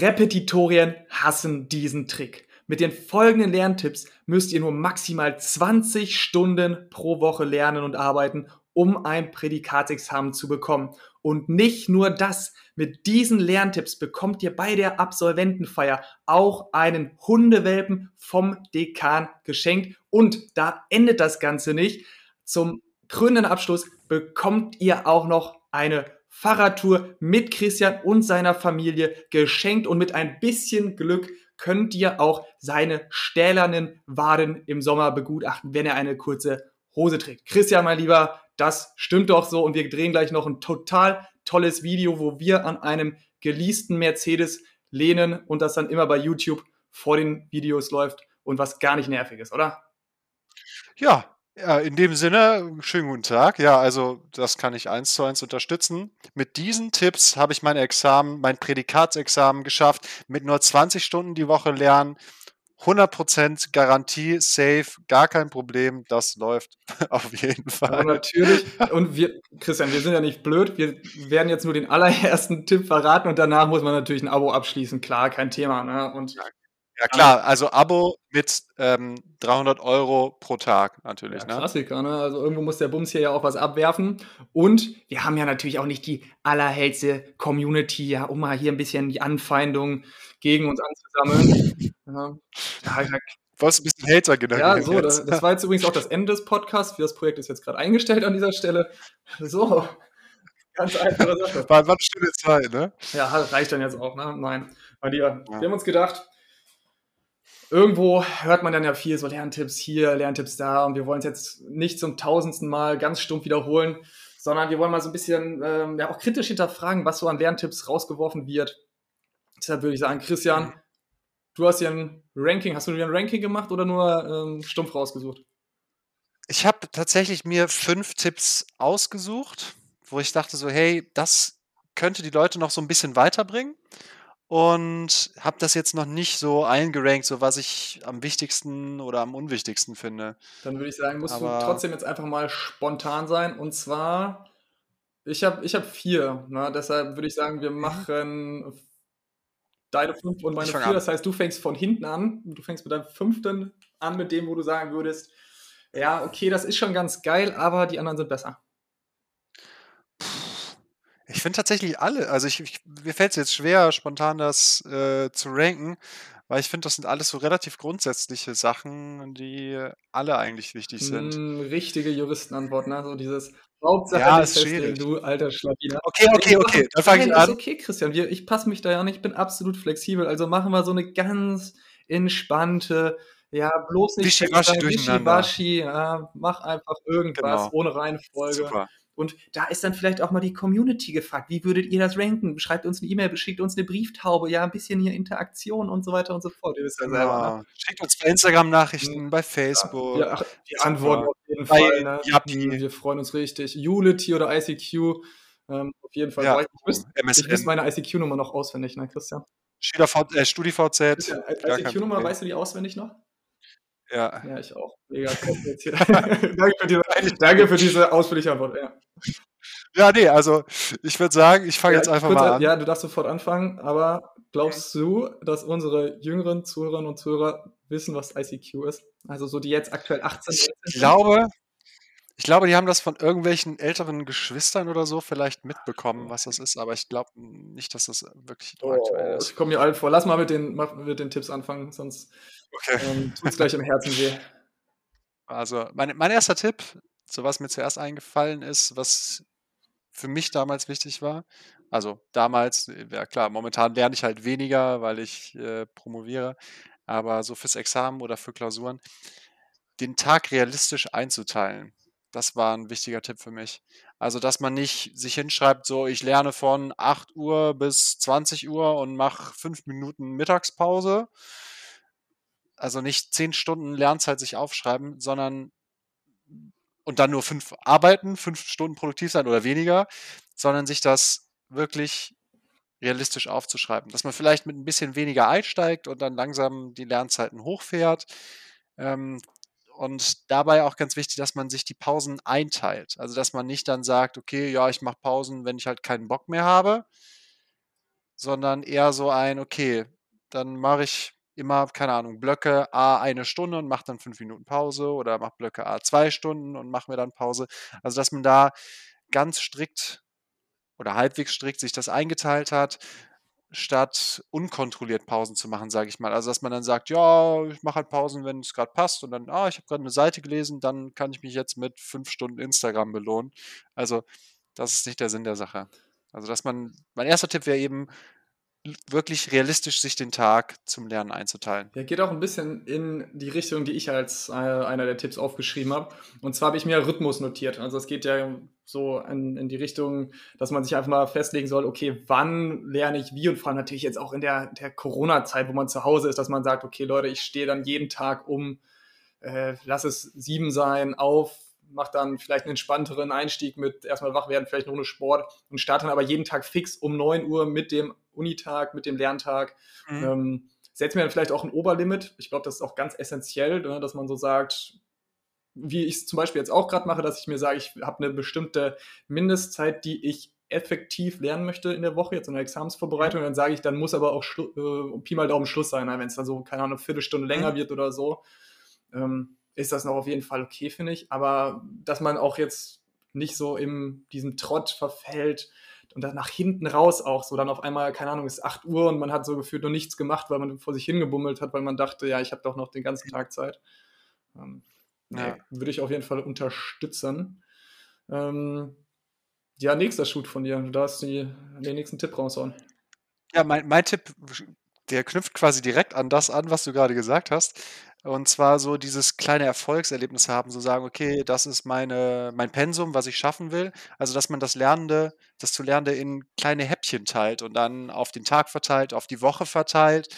Repetitorien hassen diesen Trick. Mit den folgenden Lerntipps müsst ihr nur maximal 20 Stunden pro Woche lernen und arbeiten, um ein Prädikatsexamen zu bekommen. Und nicht nur das, mit diesen Lerntipps bekommt ihr bei der Absolventenfeier auch einen Hundewelpen vom Dekan geschenkt. Und da endet das Ganze nicht. Zum krönenden Abschluss bekommt ihr auch noch eine Fahrradtour mit Christian und seiner Familie geschenkt und mit ein bisschen Glück könnt ihr auch seine stählernen Waden im Sommer begutachten, wenn er eine kurze Hose trägt. Christian, mein Lieber, das stimmt doch so und wir drehen gleich noch ein total tolles Video, wo wir an einem geleasten Mercedes lehnen und das dann immer bei YouTube vor den Videos läuft und was gar nicht nervig ist, oder? Ja, ja, in dem Sinne, schönen guten Tag. Ja, also das kann ich eins zu eins unterstützen. Mit diesen Tipps habe ich mein Examen, mein Prädikatsexamen geschafft. Mit nur 20 Stunden die Woche lernen, 100% Garantie, safe, gar kein Problem, das läuft auf jeden Fall. Ja, natürlich. Und wir, Christian, wir sind ja nicht blöd. Wir werden jetzt nur den allerersten Tipp verraten und danach muss man natürlich ein Abo abschließen. Klar, kein Thema. Ne? Und ja, ja klar, also Abo mit ähm, 300 Euro pro Tag natürlich. Ja, ne? Klassiker, ne? Also irgendwo muss der Bums hier ja auch was abwerfen. Und wir haben ja natürlich auch nicht die allerhellste Community, ja, um mal hier ein bisschen die Anfeindung gegen uns anzusammeln. Ja. Ja, Wolltest ein bisschen Hater generieren? Ja, so, das, das, war jetzt übrigens auch das Ende des Podcasts. Das Projekt ist jetzt gerade eingestellt an dieser Stelle. So, ganz einfache Sache. War, war eine schöne Zeit, ne? Ja, reicht dann jetzt auch, ne? Nein. Mein Lieber, ja. wir haben uns gedacht, irgendwo hört man dann ja viel so Lerntipps hier, Lerntipps da und wir wollen es jetzt nicht zum tausendsten Mal ganz stumpf wiederholen, sondern wir wollen mal so ein bisschen ähm, ja, auch kritisch hinterfragen, was so an Lerntipps rausgeworfen wird. Deshalb würde ich sagen, Christian, du hast hier ein Ranking, hast du dir ein Ranking gemacht oder nur ähm, stumpf rausgesucht? Ich habe tatsächlich mir fünf Tipps ausgesucht, wo ich dachte so, hey, das könnte die Leute noch so ein bisschen weiterbringen und habe das jetzt noch nicht so eingerankt, so was ich am wichtigsten oder am unwichtigsten finde. Dann würde ich sagen, musst Aber du trotzdem jetzt einfach mal spontan sein. Und zwar, ich habe ich hab vier. Ne? Deshalb würde ich sagen, wir mhm. machen deine fünf und meine vier. An. Das heißt, du fängst von hinten an. Du fängst mit deinem fünften an, mit dem, wo du sagen würdest, ja, okay, das ist schon ganz geil, aber die anderen sind besser. Ich finde tatsächlich alle, also ich, ich mir fällt es jetzt schwer, spontan das äh, zu ranken, weil ich finde, das sind alles so relativ grundsätzliche Sachen, die alle eigentlich wichtig sind. Mm, richtige Juristenantwort, ne? So dieses Hauptsache ja, ist schwierig. du alter Schlawiner. Okay, okay, okay, dann fange ich an. Ist okay, Christian, wir, ich passe mich da ja nicht, ich bin absolut flexibel, also machen wir so eine ganz entspannte, ja, bloß nicht Wischiwaschi, Wischiwaschi ja, mach einfach irgendwas genau. ohne Reihenfolge. Super. Und da ist dann vielleicht auch mal die Community gefragt. Wie würdet ihr das ranken? Schreibt uns eine E-Mail, schickt uns eine Brieftaube, ja, ein bisschen hier Interaktion und so weiter und so fort. Ihr wisst ja selber. Ne? Schickt uns bei Instagram-Nachrichten, mhm. bei Facebook. Ja, ach, die Antworten auf jeden bei Fall. Ne? Wir, wir freuen uns richtig. Unity oder ICQ. Ähm, auf jeden Fall. Ja, ich wüsste wüs meine ICQ-Nummer noch auswendig, ne, Christian? Äh, StudiVZ. ICQ-Nummer, weißt du die auswendig noch? Ja. Ja, ich auch. Mega danke, für diese, danke für diese ausführliche Antwort. Ja. ja, nee, also ich würde sagen, ich fange ja, jetzt einfach mal an. Ja, du darfst sofort anfangen, aber glaubst du, dass unsere jüngeren Zuhörerinnen und Zuhörer wissen, was ICQ ist? Also so die jetzt aktuell 18 sind? Ich glaube, ich glaube, die haben das von irgendwelchen älteren Geschwistern oder so vielleicht mitbekommen, was das ist, aber ich glaube nicht, dass das wirklich oh, aktuell ist. Ich komme mir alt vor. Lass mal mit den, mit den Tipps anfangen, sonst Okay. Ähm, Tut es gleich im Herzen weh. Also, mein, mein erster Tipp, so was mir zuerst eingefallen ist, was für mich damals wichtig war. Also damals, ja klar, momentan lerne ich halt weniger, weil ich äh, promoviere, aber so fürs Examen oder für Klausuren, den Tag realistisch einzuteilen. Das war ein wichtiger Tipp für mich. Also, dass man nicht sich hinschreibt, so ich lerne von 8 Uhr bis 20 Uhr und mache 5 Minuten Mittagspause, also nicht zehn Stunden Lernzeit sich aufschreiben, sondern und dann nur fünf arbeiten, fünf Stunden produktiv sein oder weniger, sondern sich das wirklich realistisch aufzuschreiben. Dass man vielleicht mit ein bisschen weniger einsteigt und dann langsam die Lernzeiten hochfährt. Ähm, und dabei auch ganz wichtig, dass man sich die Pausen einteilt. Also dass man nicht dann sagt, okay, ja, ich mache Pausen, wenn ich halt keinen Bock mehr habe, sondern eher so ein, okay, dann mache ich immer, keine Ahnung, Blöcke A eine Stunde und mache dann fünf Minuten Pause oder mache Blöcke A zwei Stunden und mache mir dann Pause. Also dass man da ganz strikt oder halbwegs strikt sich das eingeteilt hat, statt unkontrolliert Pausen zu machen, sage ich mal. Also dass man dann sagt, ja, ich mache halt Pausen, wenn es gerade passt und dann, ah, ich habe gerade eine Seite gelesen, dann kann ich mich jetzt mit fünf Stunden Instagram belohnen. Also das ist nicht der Sinn der Sache. Also dass man, mein erster Tipp wäre eben, wirklich realistisch sich den Tag zum Lernen einzuteilen. Ja, geht auch ein bisschen in die Richtung, die ich als äh, einer der Tipps aufgeschrieben habe. Und zwar habe ich mir Rhythmus notiert. Also es geht ja so in, in die Richtung, dass man sich einfach mal festlegen soll, okay, wann lerne ich wie und vor allem natürlich jetzt auch in der, der Corona-Zeit, wo man zu Hause ist, dass man sagt, okay, Leute, ich stehe dann jeden Tag um, äh, lass es sieben sein, auf, mach dann vielleicht einen entspannteren Einstieg mit erstmal wach werden, vielleicht noch eine Sport und starte dann aber jeden Tag fix um 9 Uhr mit dem Unitag, mit dem Lerntag. Mhm. Ähm, setze mir dann vielleicht auch ein Oberlimit. Ich glaube, das ist auch ganz essentiell, ne, dass man so sagt, wie ich es zum Beispiel jetzt auch gerade mache, dass ich mir sage, ich habe eine bestimmte Mindestzeit, die ich effektiv lernen möchte in der Woche, jetzt in der Examensvorbereitung, mhm. dann sage ich, dann muss aber auch äh, Pi mal Daumen Schluss sein, ne, wenn es dann so, keine Ahnung, eine Viertelstunde länger mhm. wird oder so, ähm, ist das noch auf jeden Fall okay, finde ich. Aber dass man auch jetzt nicht so in diesem Trott verfällt, und dann nach hinten raus auch so, dann auf einmal, keine Ahnung, ist 8 Uhr und man hat so gefühlt noch nichts gemacht, weil man vor sich hingebummelt hat, weil man dachte, ja, ich habe doch noch den ganzen Tag Zeit. Ähm, ja. würde ich auf jeden Fall unterstützen. Ähm, ja, nächster Shoot von dir. Du darfst die, den nächsten Tipp raushauen. Ja, mein, mein Tipp, der knüpft quasi direkt an das an, was du gerade gesagt hast. Und zwar so dieses kleine Erfolgserlebnis haben, so sagen: „Okay, das ist meine mein Pensum, was ich schaffen will.“ Also, dass man das Lernende das zu Lernende in kleine Häppchen teilt und dann auf den Tag verteilt, auf die Woche verteilt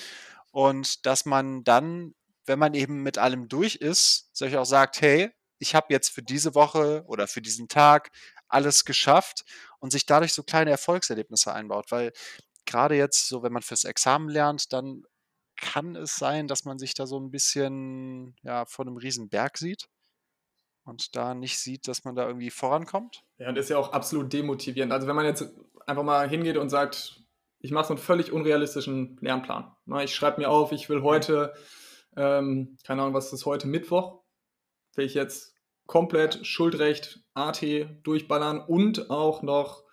und dass man dann, wenn man eben mit allem durch ist, sich auch sagt: „Hey, ich habe jetzt für diese Woche oder für diesen Tag alles geschafft“ und sich dadurch so kleine Erfolgserlebnisse einbaut. Weil gerade jetzt so, wenn man fürs Examen lernt, dann kann es sein, dass man sich da so ein bisschen, ja, vor einem riesen Berg sieht und da nicht sieht, dass man da irgendwie vorankommt? Ja, und das ist ja auch absolut demotivierend. Also, wenn man jetzt einfach mal hingeht und sagt: „Ich mache so einen völlig unrealistischen Lernplan“, ne? Ich schreibe mir auf, ich will heute, ähm, keine Ahnung, was ist heute, Mittwoch, will ich jetzt komplett Schuldrecht AT durchballern und auch noch,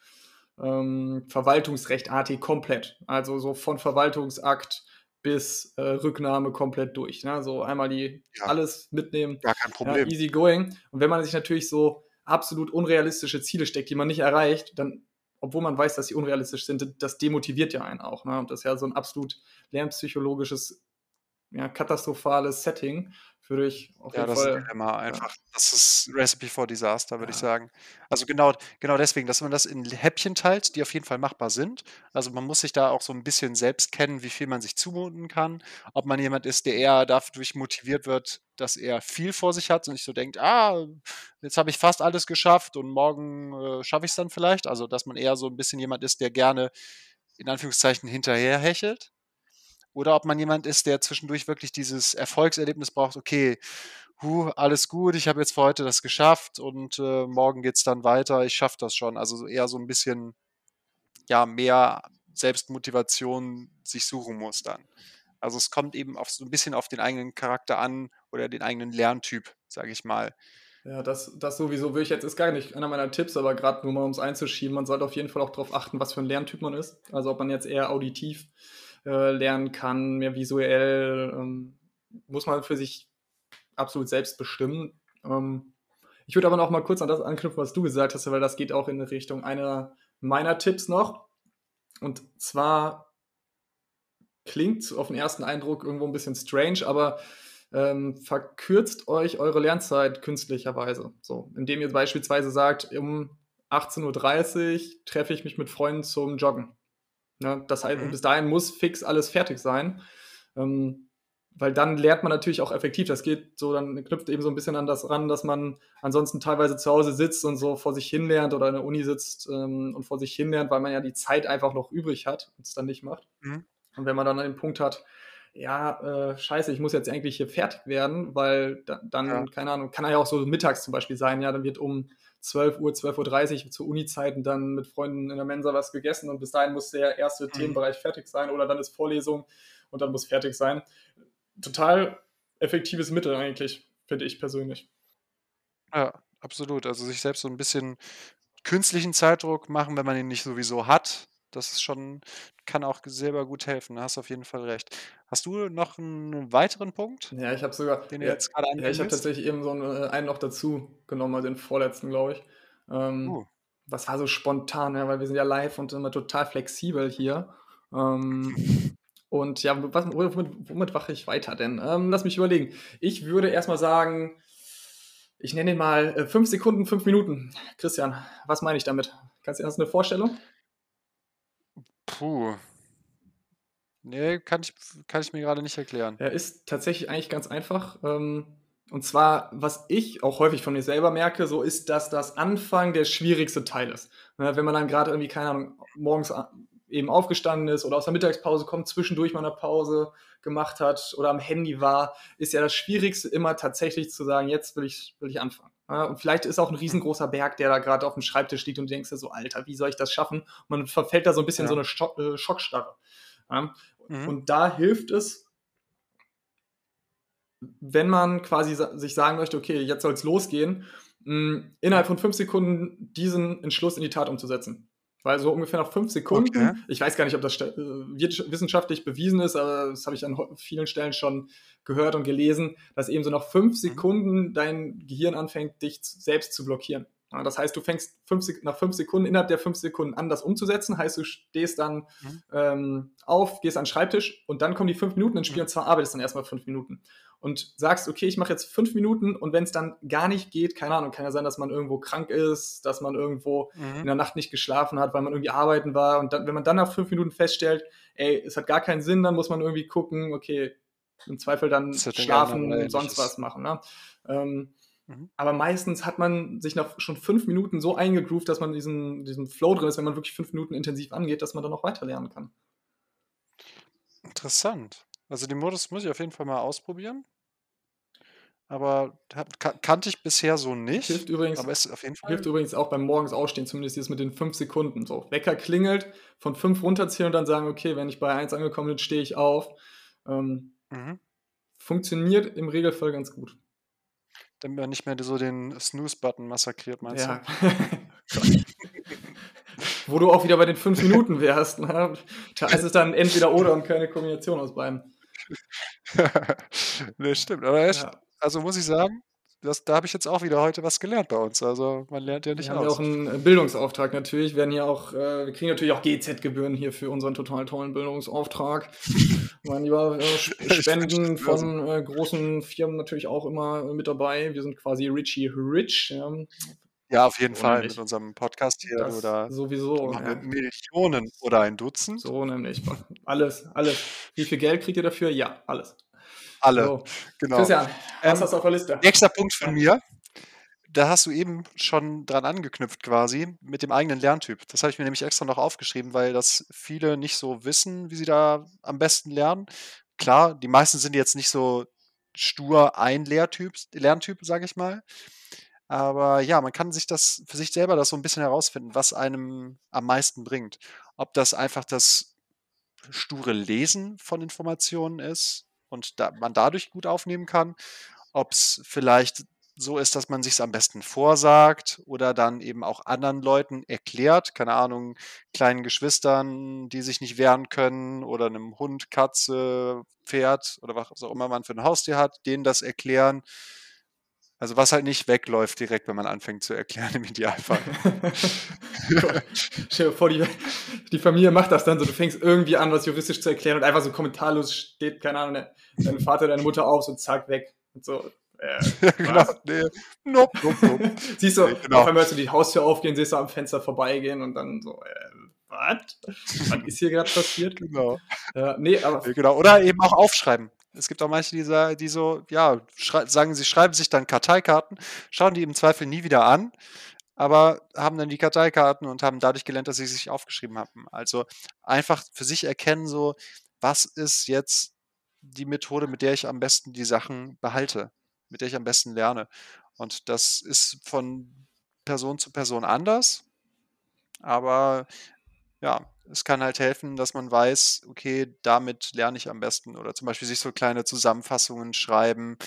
ähm, Verwaltungsrecht AT komplett. Also, so von Verwaltungsakt bis äh, Rücknahme komplett durch. Ne? So einmal die ja. alles mitnehmen. Gar kein Problem. Ja, easy going. Und wenn man sich natürlich so absolut unrealistische Ziele steckt, die man nicht erreicht, dann, obwohl man weiß, dass sie unrealistisch sind, das demotiviert ja einen auch. Ne? Und das ist ja so ein absolut lernpsychologisches, ja, katastrophales Setting würde ich auf ja, jeden das Fall. Ist immer einfach. Ja. Das ist Recipe for Disaster, würde ja. ich sagen. Also genau, genau deswegen, dass man das in Häppchen teilt, die auf jeden Fall machbar sind. Also man muss sich da auch so ein bisschen selbst kennen, wie viel man sich zumuten kann. Ob man jemand ist, der eher dadurch motiviert wird, dass er viel vor sich hat und nicht so denkt, ah, jetzt habe ich fast alles geschafft und morgen äh, schaffe ich es dann vielleicht. Also dass man eher so ein bisschen jemand ist, der gerne in Anführungszeichen hinterherhechelt oder ob man jemand ist, der zwischendurch wirklich dieses Erfolgserlebnis braucht, okay, huh, alles gut, ich habe jetzt für heute das geschafft und äh, morgen geht es dann weiter, ich schaffe das schon. Also eher so ein bisschen, ja, mehr Selbstmotivation sich suchen muss dann. Also es kommt eben auf so ein bisschen auf den eigenen Charakter an oder den eigenen Lerntyp, sage ich mal. Ja, das, das sowieso will ich jetzt, ist gar nicht einer meiner Tipps, aber gerade nur mal um es einzuschieben, man sollte auf jeden Fall auch darauf achten, was für ein Lerntyp man ist. Also ob man jetzt eher auditiv äh, lernen kann, mehr visuell, ähm, muss man für sich absolut selbst bestimmen. Ähm, ich würde aber noch mal kurz an das anknüpfen, was du gesagt hast, weil das geht auch in Richtung einer meiner Tipps noch. Und zwar klingt auf den ersten Eindruck irgendwo ein bisschen strange, aber ähm, verkürzt euch eure Lernzeit künstlicherweise. So, indem ihr beispielsweise sagt, um 18.30 Uhr treffe ich mich mit Freunden zum Joggen. Ne? Das heißt, mhm. bis dahin muss fix alles fertig sein. Ähm, weil dann lernt man natürlich auch effektiv. Das geht so, dann knüpft eben so ein bisschen an das ran, dass man ansonsten teilweise zu Hause sitzt und so vor sich hin lernt oder in der Uni sitzt ähm, und vor sich hin lernt, weil man ja die Zeit einfach noch übrig hat und es dann nicht macht. Mhm. Und wenn man dann den Punkt hat, ja, äh, scheiße, ich muss jetzt eigentlich hier fertig werden, weil da, dann, Ja. keine Ahnung, kann ja auch so mittags zum Beispiel sein, ja, dann wird um 12 Uhr, 12.30 Uhr zu Uni-Zeiten dann mit Freunden in der Mensa was gegessen und bis dahin muss der erste Mhm. Themenbereich fertig sein oder dann ist Vorlesung und dann muss fertig sein. Total effektives Mittel eigentlich, finde ich persönlich. Ja, absolut. Also sich selbst so ein bisschen künstlichen Zeitdruck machen, wenn man ihn nicht sowieso hat. Das ist schon kann auch selber gut helfen. Da hast du auf jeden Fall recht. Hast du noch einen weiteren Punkt, Ja, ich habe sogar, den du ja, jetzt grade ja, ich habe tatsächlich eben so 'n, äh, einen noch dazu genommen, also den vorletzten, glaube ich. Ähm, Uh. das war so spontan, ja, weil wir sind ja live und immer total flexibel hier. Ähm, und ja, was womit womit mache ich weiter denn? Ähm, lass mich überlegen. Ich würde erst mal sagen, ich nenne den mal, äh, 5 Sekunden, 5 Minuten. Christian, was meine ich damit? Kannst du hast du 'ne Vorstellung? Puh. Ne, kann ich kann ich mir grade nicht erklären. Er ist tatsächlich eigentlich ganz einfach. Ähm, und zwar, was ich auch häufig von mir selber merke, so ist, dass das Anfang der schwierigste Teil ist. Ne, wenn man dann grade irgendwie, keine Ahnung, morgens a eben aufgestanden ist oder aus der Mittagspause kommt, zwischendurch mal 'ne Pause gemacht hat oder am Handy war, ist ja das Schwierigste immer tatsächlich zu sagen: „Jetzt will ich will ich anfangen“? Und vielleicht ist auch 'n Mhm. riesengroßer Berg, der da grad aufm Schreibtisch liegt und du denkst dir so: „Alter, wie soll ich das schaffen?“ Und man verfällt da so 'n bisschen so Ja. 'ne Scho äh, Schockstarre, ja? Mhm. Und da hilft es wenn man quasi sa sich sagen möchte: „Okay, jetzt soll's losgehen“, hm, innerhalb von 5 Sekunden diesen Entschluss in die Tat umzusetzen. Weil so ungefähr nach 5 Okay. Sekunden ich weiß gar nicht, ob das äh, wissenschaftlich bewiesen ist, aber das habe ich an vielen Stellen schon gehört und gelesen, dass eben so nach 5 Mhm. Sekunden dein Gehirn anfängt, dich selbst zu blockieren. Das heißt, du fängst 5 Sek nach 5 Sekunden innerhalb der 5 Sekunden an, das umzusetzen. Heißt, du stehst dann, Mhm. ähm, auf, gehst an 'n Schreibtisch und dann kommen die 5 Minuten ins Spiel Mhm. und zwar arbeitest dann erst mal 5 Minuten und sagst: „Okay, ich mache jetzt 5 Minuten“ und wenn's dann gar nicht geht, keine Ahnung, kann ja sein, dass man irgendwo krank ist, dass man irgendwo in Mhm. der Nacht nicht geschlafen hat, weil man irgendwie arbeiten war und dann wenn man dann nach 5 Minuten feststellt: „Ey, es hat gar keinen Sinn“, dann muss man irgendwie gucken, okay, im Zweifel dann schlafen, oder sonst was machen, ne? Ähm, Mhm. aber meistens hat man sich nach schon 5 Minuten so eingegroovt, dass man in diesem diesem Flow drin ist, wenn man wirklich 5 Minuten intensiv angeht, dass man dann auch weiter lernen kann. Interessant. Also, den Modus muss ich auf jeden Fall mal ausprobieren. Aber kannte ich bisher so nicht, Hilft übrigens aber ist auf jeden hilft Fall übrigens auch beim morgens Aufstehen, zumindest dieses mit den 5 Sekunden so. Wecker klingelt, von 5 runterzählen und dann sagen: „Okay, wenn ich bei 1 angekommen bin, stehe ich auf.“ Ähm, Mhm. funktioniert im Regelfall ganz gut. Damit man nicht mehr so den Snooze-Button massakriert, meinst du? Ja. Gott. Wo du auch wieder bei den 5 Minuten wärst, ne? Da ist es dann entweder oder und keine Kombination aus beidem. Ne, stimmt. Aber echt, Ja. also, muss ich sagen, das da habe ich jetzt auch wieder heute was gelernt bei uns. Also, man lernt ja Wir nicht haben ja aus. auch 'n, äh, Bildungsauftrag natürlich, werden hier auch äh, wir kriegen natürlich auch GEZ-Gebühren hier für unseren total tollen Bildungsauftrag. Mein Lieber, äh, Spenden von, äh, großen Firmen natürlich auch immer, äh, mit dabei. Wir sind quasi Richie Rich, ja. Ja, auf jeden So Fall mit nämlich. unserem Podcast hier, Das da da sowieso, ja. Millionen oder ein Dutzend. So nämlich. Alles, alles. Wie viel Geld kriegt ihr dafür? Ja, alles. Alle, So, genau. Christian, was Ähm, hast du auf der Liste? nächster Punkt von mir, da hast du eben schon dran angeknüpft quasi mit dem eigenen Lerntyp. Das habe ich mir nämlich extra noch aufgeschrieben, weil das viele nicht so wissen, wie sie da am besten lernen. Klar, die meisten sind jetzt nicht so stur ein Lehrtyp Lerntyp, sage ich mal. Aber ja, man kann sich das für sich selber das so 'n bisschen herausfinden, was einem am meisten bringt. Ob das einfach das sture Lesen von Informationen ist und da man dadurch gut aufnehmen kann, ob's vielleicht so ist, dass man sich's am besten vorsagt oder dann eben auch anderen Leuten erklärt, keine Ahnung, kleinen Geschwistern, die sich nicht wehren können oder 'nem Hund, Katze, Pferd oder was auch immer man für 'n Haustier hat, denen das erklären. Also, was halt nicht wegläuft direkt, wenn man anfängt zu erklären im Idealfall. Stell dir vor, die die Familie macht das dann so. Du fängst irgendwie an, was juristisch zu erklären und einfach so kommentarlos steht, keine Ahnung, de dein Vater, deine Mutter auf, so zack, weg und so, äh, genau. was? Ne, nope, nope, nope. Siehst du, Ne, auf genau. einmal hörst du die Haustür aufgehen, siehst du am Fenster vorbeigehen und dann so, äh, was? Was ist hier grad passiert? Genau. Ja, ne, aber genau. Oder eben auch aufschreiben. Es gibt auch manche, die die so, ja, sagen, sie schreiben sich dann Karteikarten, schauen die im Zweifel nie wieder an, aber haben dann die Karteikarten und haben dadurch gelernt, dass sie sich aufgeschrieben haben. Also, einfach für sich erkennen so: Was ist jetzt die Methode, mit der ich am besten die Sachen behalte, mit der ich am besten lerne. Und das ist von Person zu Person anders. Aber ja, es kann halt helfen, dass man weiß, okay, damit lerne ich am besten. Oder zum Beispiel sich so kleine Zusammenfassungen schreiben.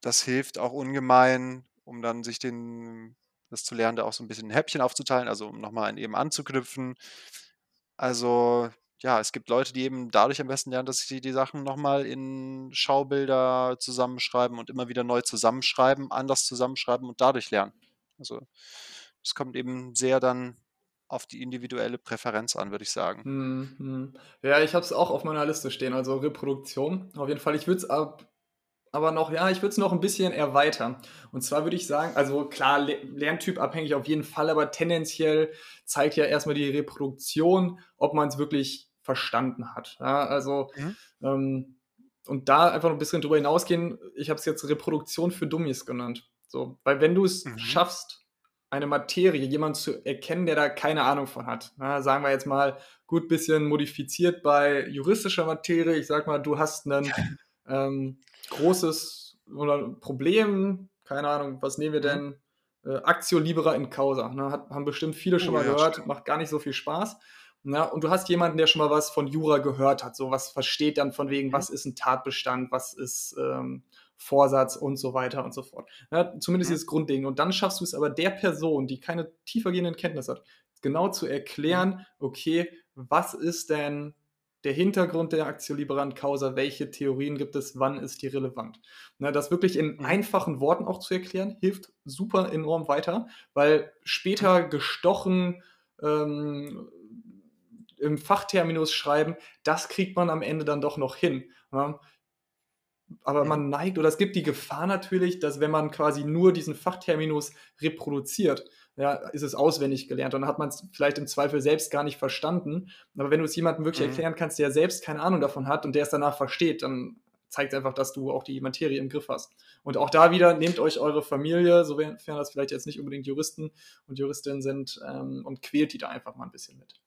Das hilft auch ungemein, um dann sich den, das zu lernen, da auch so ein bisschen in Häppchen aufzuteilen, also um nochmal an eben anzuknüpfen. Also ja, es gibt Leute, die eben dadurch am besten lernen, dass sie die Sachen nochmal in Schaubilder zusammenschreiben und immer wieder neu zusammenschreiben, anders zusammenschreiben und dadurch lernen. Also es kommt eben sehr dann auf die individuelle Präferenz an, würde ich sagen. Mhm. Ja, ich habe es auch auf meiner Liste stehen, also Reproduktion. Auf jeden Fall. Ich würde es ab, aber noch, ja, ich würde es noch ein bisschen erweitern. Und zwar würde ich sagen, also klar, Lerntyp abhängig auf jeden Fall, aber tendenziell zeigt ja erstmal die Reproduktion, ob man es wirklich verstanden hat. Ja, also, mhm. ähm, und da einfach noch ein bisschen drüber hinausgehen, ich habe es jetzt Reproduktion für Dummies genannt. So, weil wenn du es mhm. schaffst, eine Materie, jemand zu erkennen, der da keine Ahnung von hat. Ja, sagen wir jetzt mal, gut bisschen modifiziert bei juristischer Materie. Ich sag mal, du hast ein ähm, großes oder Problem, keine Ahnung, was nehmen wir mhm. denn? Äh, Actio Libera in Causa. Ne? Hat, haben bestimmt viele schon oh, mal ja, gehört, stimmt. macht gar nicht so viel Spaß. Ja, und du hast jemanden, der schon mal was von Jura gehört hat, so was versteht dann von wegen, mhm. was ist ein Tatbestand, was ist ähm, Vorsatz und so weiter und so fort. Ja, zumindest mhm. dieses Grundding. Und dann schaffst du es aber der Person, die keine tiefergehenden Kenntnisse hat, genau zu erklären, mhm. okay, was ist denn der Hintergrund der Aktio Liberant Causa, welche Theorien gibt es, wann ist die relevant. Na, das wirklich in mhm. einfachen Worten auch zu erklären, hilft super enorm weiter, weil später gestochen ähm, im Fachterminus schreiben, das kriegt man am Ende dann doch noch hin. Ja? Aber man neigt, oder es gibt die Gefahr natürlich, dass wenn man quasi nur diesen Fachterminus reproduziert, ja, ist es auswendig gelernt und dann hat man es vielleicht im Zweifel selbst gar nicht verstanden. Aber wenn du es jemandem wirklich mhm. erklären kannst, der selbst keine Ahnung davon hat und der es danach versteht, dann zeigt einfach, dass du auch die Materie im Griff hast. Und auch da wieder, nehmt euch eure Familie, sofern das vielleicht jetzt nicht unbedingt Juristen und Juristinnen sind, ähm, und quält die da einfach mal ein bisschen mit.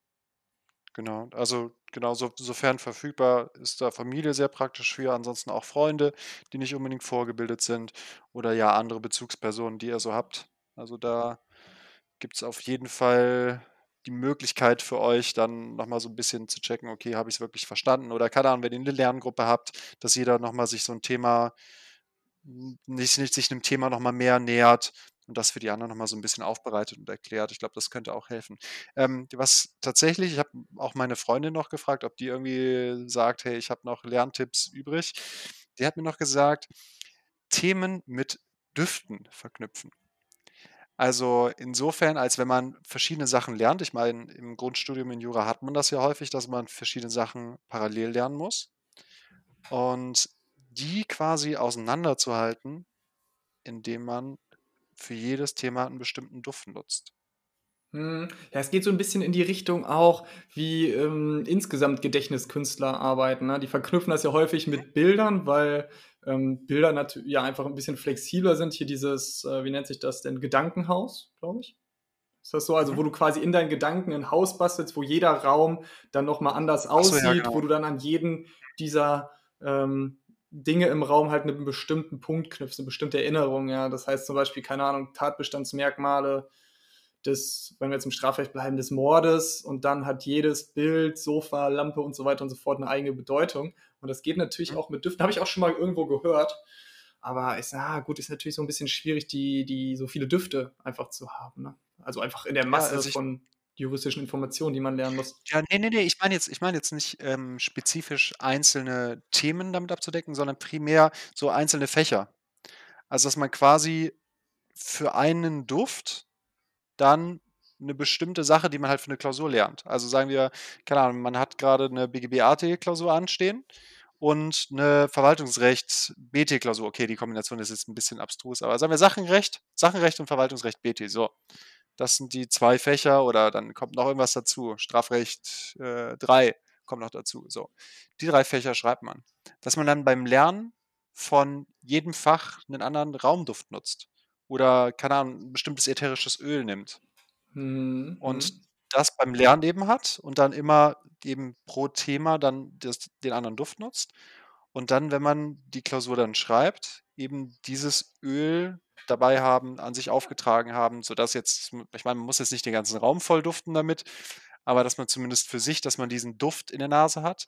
Genau, also genau, so, sofern verfügbar ist da Familie sehr praktisch für, ansonsten auch Freunde, die nicht unbedingt vorgebildet sind oder ja andere Bezugspersonen, die ihr so habt. Also da gibt es auf jeden Fall die Möglichkeit für euch dann nochmal so ein bisschen zu checken, okay, habe ich es wirklich verstanden oder keine Ahnung, wenn ihr eine Lerngruppe habt, dass jeder nochmal sich so ein Thema, nicht, nicht sich einem Thema nochmal mehr nähert, und das für die anderen nochmal so ein bisschen aufbereitet und erklärt. Ich glaube, das könnte auch helfen. Ähm, was tatsächlich, ich habe auch meine Freundin noch gefragt, ob die irgendwie sagt, hey, ich habe noch Lerntipps übrig. Die hat mir noch gesagt, Themen mit Düften verknüpfen. Also insofern, als wenn man verschiedene Sachen lernt. Ich meine, im Grundstudium in Jura hat man das ja häufig, dass man verschiedene Sachen parallel lernen muss. Und die quasi auseinanderzuhalten, indem man für jedes Thema einen bestimmten Duft nutzt. Hm, ja, es geht so ein bisschen in die Richtung auch, wie ähm, insgesamt Gedächtniskünstler arbeiten. Ne? Die verknüpfen das ja häufig mit Bildern, weil ähm, Bilder natürlich ja einfach ein bisschen flexibler sind. Hier dieses, äh, wie nennt sich das denn, Gedankenhaus, glaube ich. Ist das so? Also, mhm. wo du quasi in deinen Gedanken ein Haus bastelst, wo jeder Raum dann nochmal anders aussieht, so, ja, genau. wo du dann an jeden dieser ähm, Dinge im Raum halt einen bestimmten Punkt knüpfst, eine bestimmte Erinnerung, ja. Das heißt zum Beispiel, keine Ahnung, Tatbestandsmerkmale des, wenn wir jetzt im Strafrecht bleiben, des Mordes und dann hat jedes Bild, Sofa, Lampe und so weiter und so fort eine eigene Bedeutung. Und das geht natürlich mhm. auch mit Düften, habe ich auch schon mal irgendwo gehört. Aber ist, ah, gut, ist natürlich so ein bisschen schwierig, die, die so viele Düfte einfach zu haben. Ne? Also einfach in der Masse ja, also von juristischen Informationen, die man lernen muss. Ja, nee, nee, nee, ich meine jetzt ich meine jetzt nicht, ähm, spezifisch einzelne Themen damit abzudecken, sondern primär so einzelne Fächer. Also, dass man quasi für einen Duft dann eine bestimmte Sache, die man halt für eine Klausur lernt. Also, sagen wir, keine Ahnung, man hat gerade eine BGB-AT-Klausur anstehen und eine Verwaltungsrecht-BT-Klausur. Okay, die Kombination ist jetzt ein bisschen abstrus, aber sagen wir Sachenrecht Sachenrecht und Verwaltungsrecht BT, so. Das sind die zwei Fächer oder dann kommt noch irgendwas dazu. Strafrecht äh, 3 kommt noch dazu. So. Die drei Fächer schreibt man. Dass man dann beim Lernen von jedem Fach einen anderen Raumduft nutzt. Oder, keine Ahnung, ein bestimmtes ätherisches Öl nimmt. Mhm. Und mhm. das beim Lernen eben hat und dann immer eben pro Thema dann das, den anderen Duft nutzt. und dann, wenn man die Klausur dann schreibt, eben dieses Öl dabei haben, an sich aufgetragen haben, sodass jetzt, ich meine, man muss jetzt nicht den ganzen Raum voll duften damit, aber dass man zumindest für sich, dass man diesen Duft in der Nase hat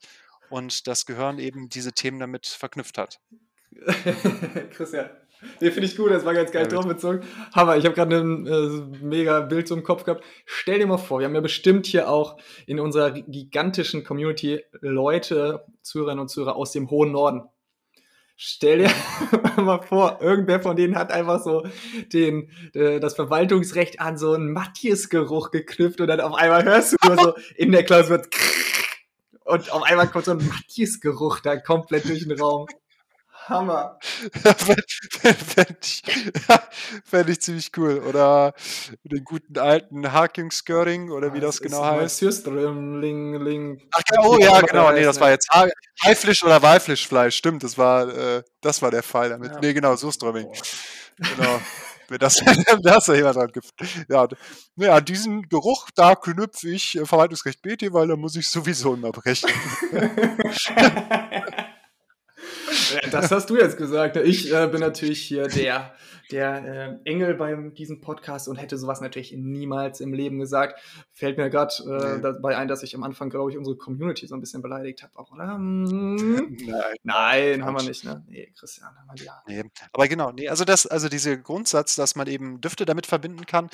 und das Gehirn eben diese Themen damit verknüpft hat. Christian, den finde ich gut, das war ganz geil ja, draufgezogen. Hammer, ich habe gerade ein äh, mega Bild so im Kopf gehabt. Stell dir mal vor, wir haben ja bestimmt hier auch in unserer gigantischen Community Leute, Zuhörerinnen und Zuhörer aus dem hohen Norden. Stell dir mal vor, irgendwer von denen hat einfach so den, äh, das Verwaltungsrecht an so einen Matthias-Geruch geknüpft und dann auf einmal hörst du nur so in der Klausur und auf einmal kommt so ein Matthias-Geruch da komplett durch den Raum. Hammer. Fände ich, fänd ich ziemlich cool. Oder den guten alten Harking Skirting oder wie das, das genau heißt. Ling. Ach ja, oh ja, genau. Nee, das war jetzt Haifleisch oder Walfischfleisch. Stimmt, das war, äh, das war der Fall damit. Ja. Nee, genau, Surströmming. Genau. Wenn das, das ja jemand dran gibt. Ja, ja, an diesen Geruch, da knüpfe ich äh, Verwaltungsrecht BT, weil da muss ich sowieso immer brechen. Das hast du jetzt gesagt. Ich äh, bin natürlich hier der, der äh, Engel bei diesem Podcast und hätte sowas natürlich niemals im Leben gesagt. Fällt mir gerade äh, nee. dabei ein, dass ich am Anfang, glaube ich, unsere Community so ein bisschen beleidigt habe, auch, oder? Hm? Nein, Nein haben wir nicht, ne? Nee, Christian, haben wir ja. Nee. Aber genau, nee, also das, also dieser Grundsatz, dass man eben Düfte damit verbinden kann,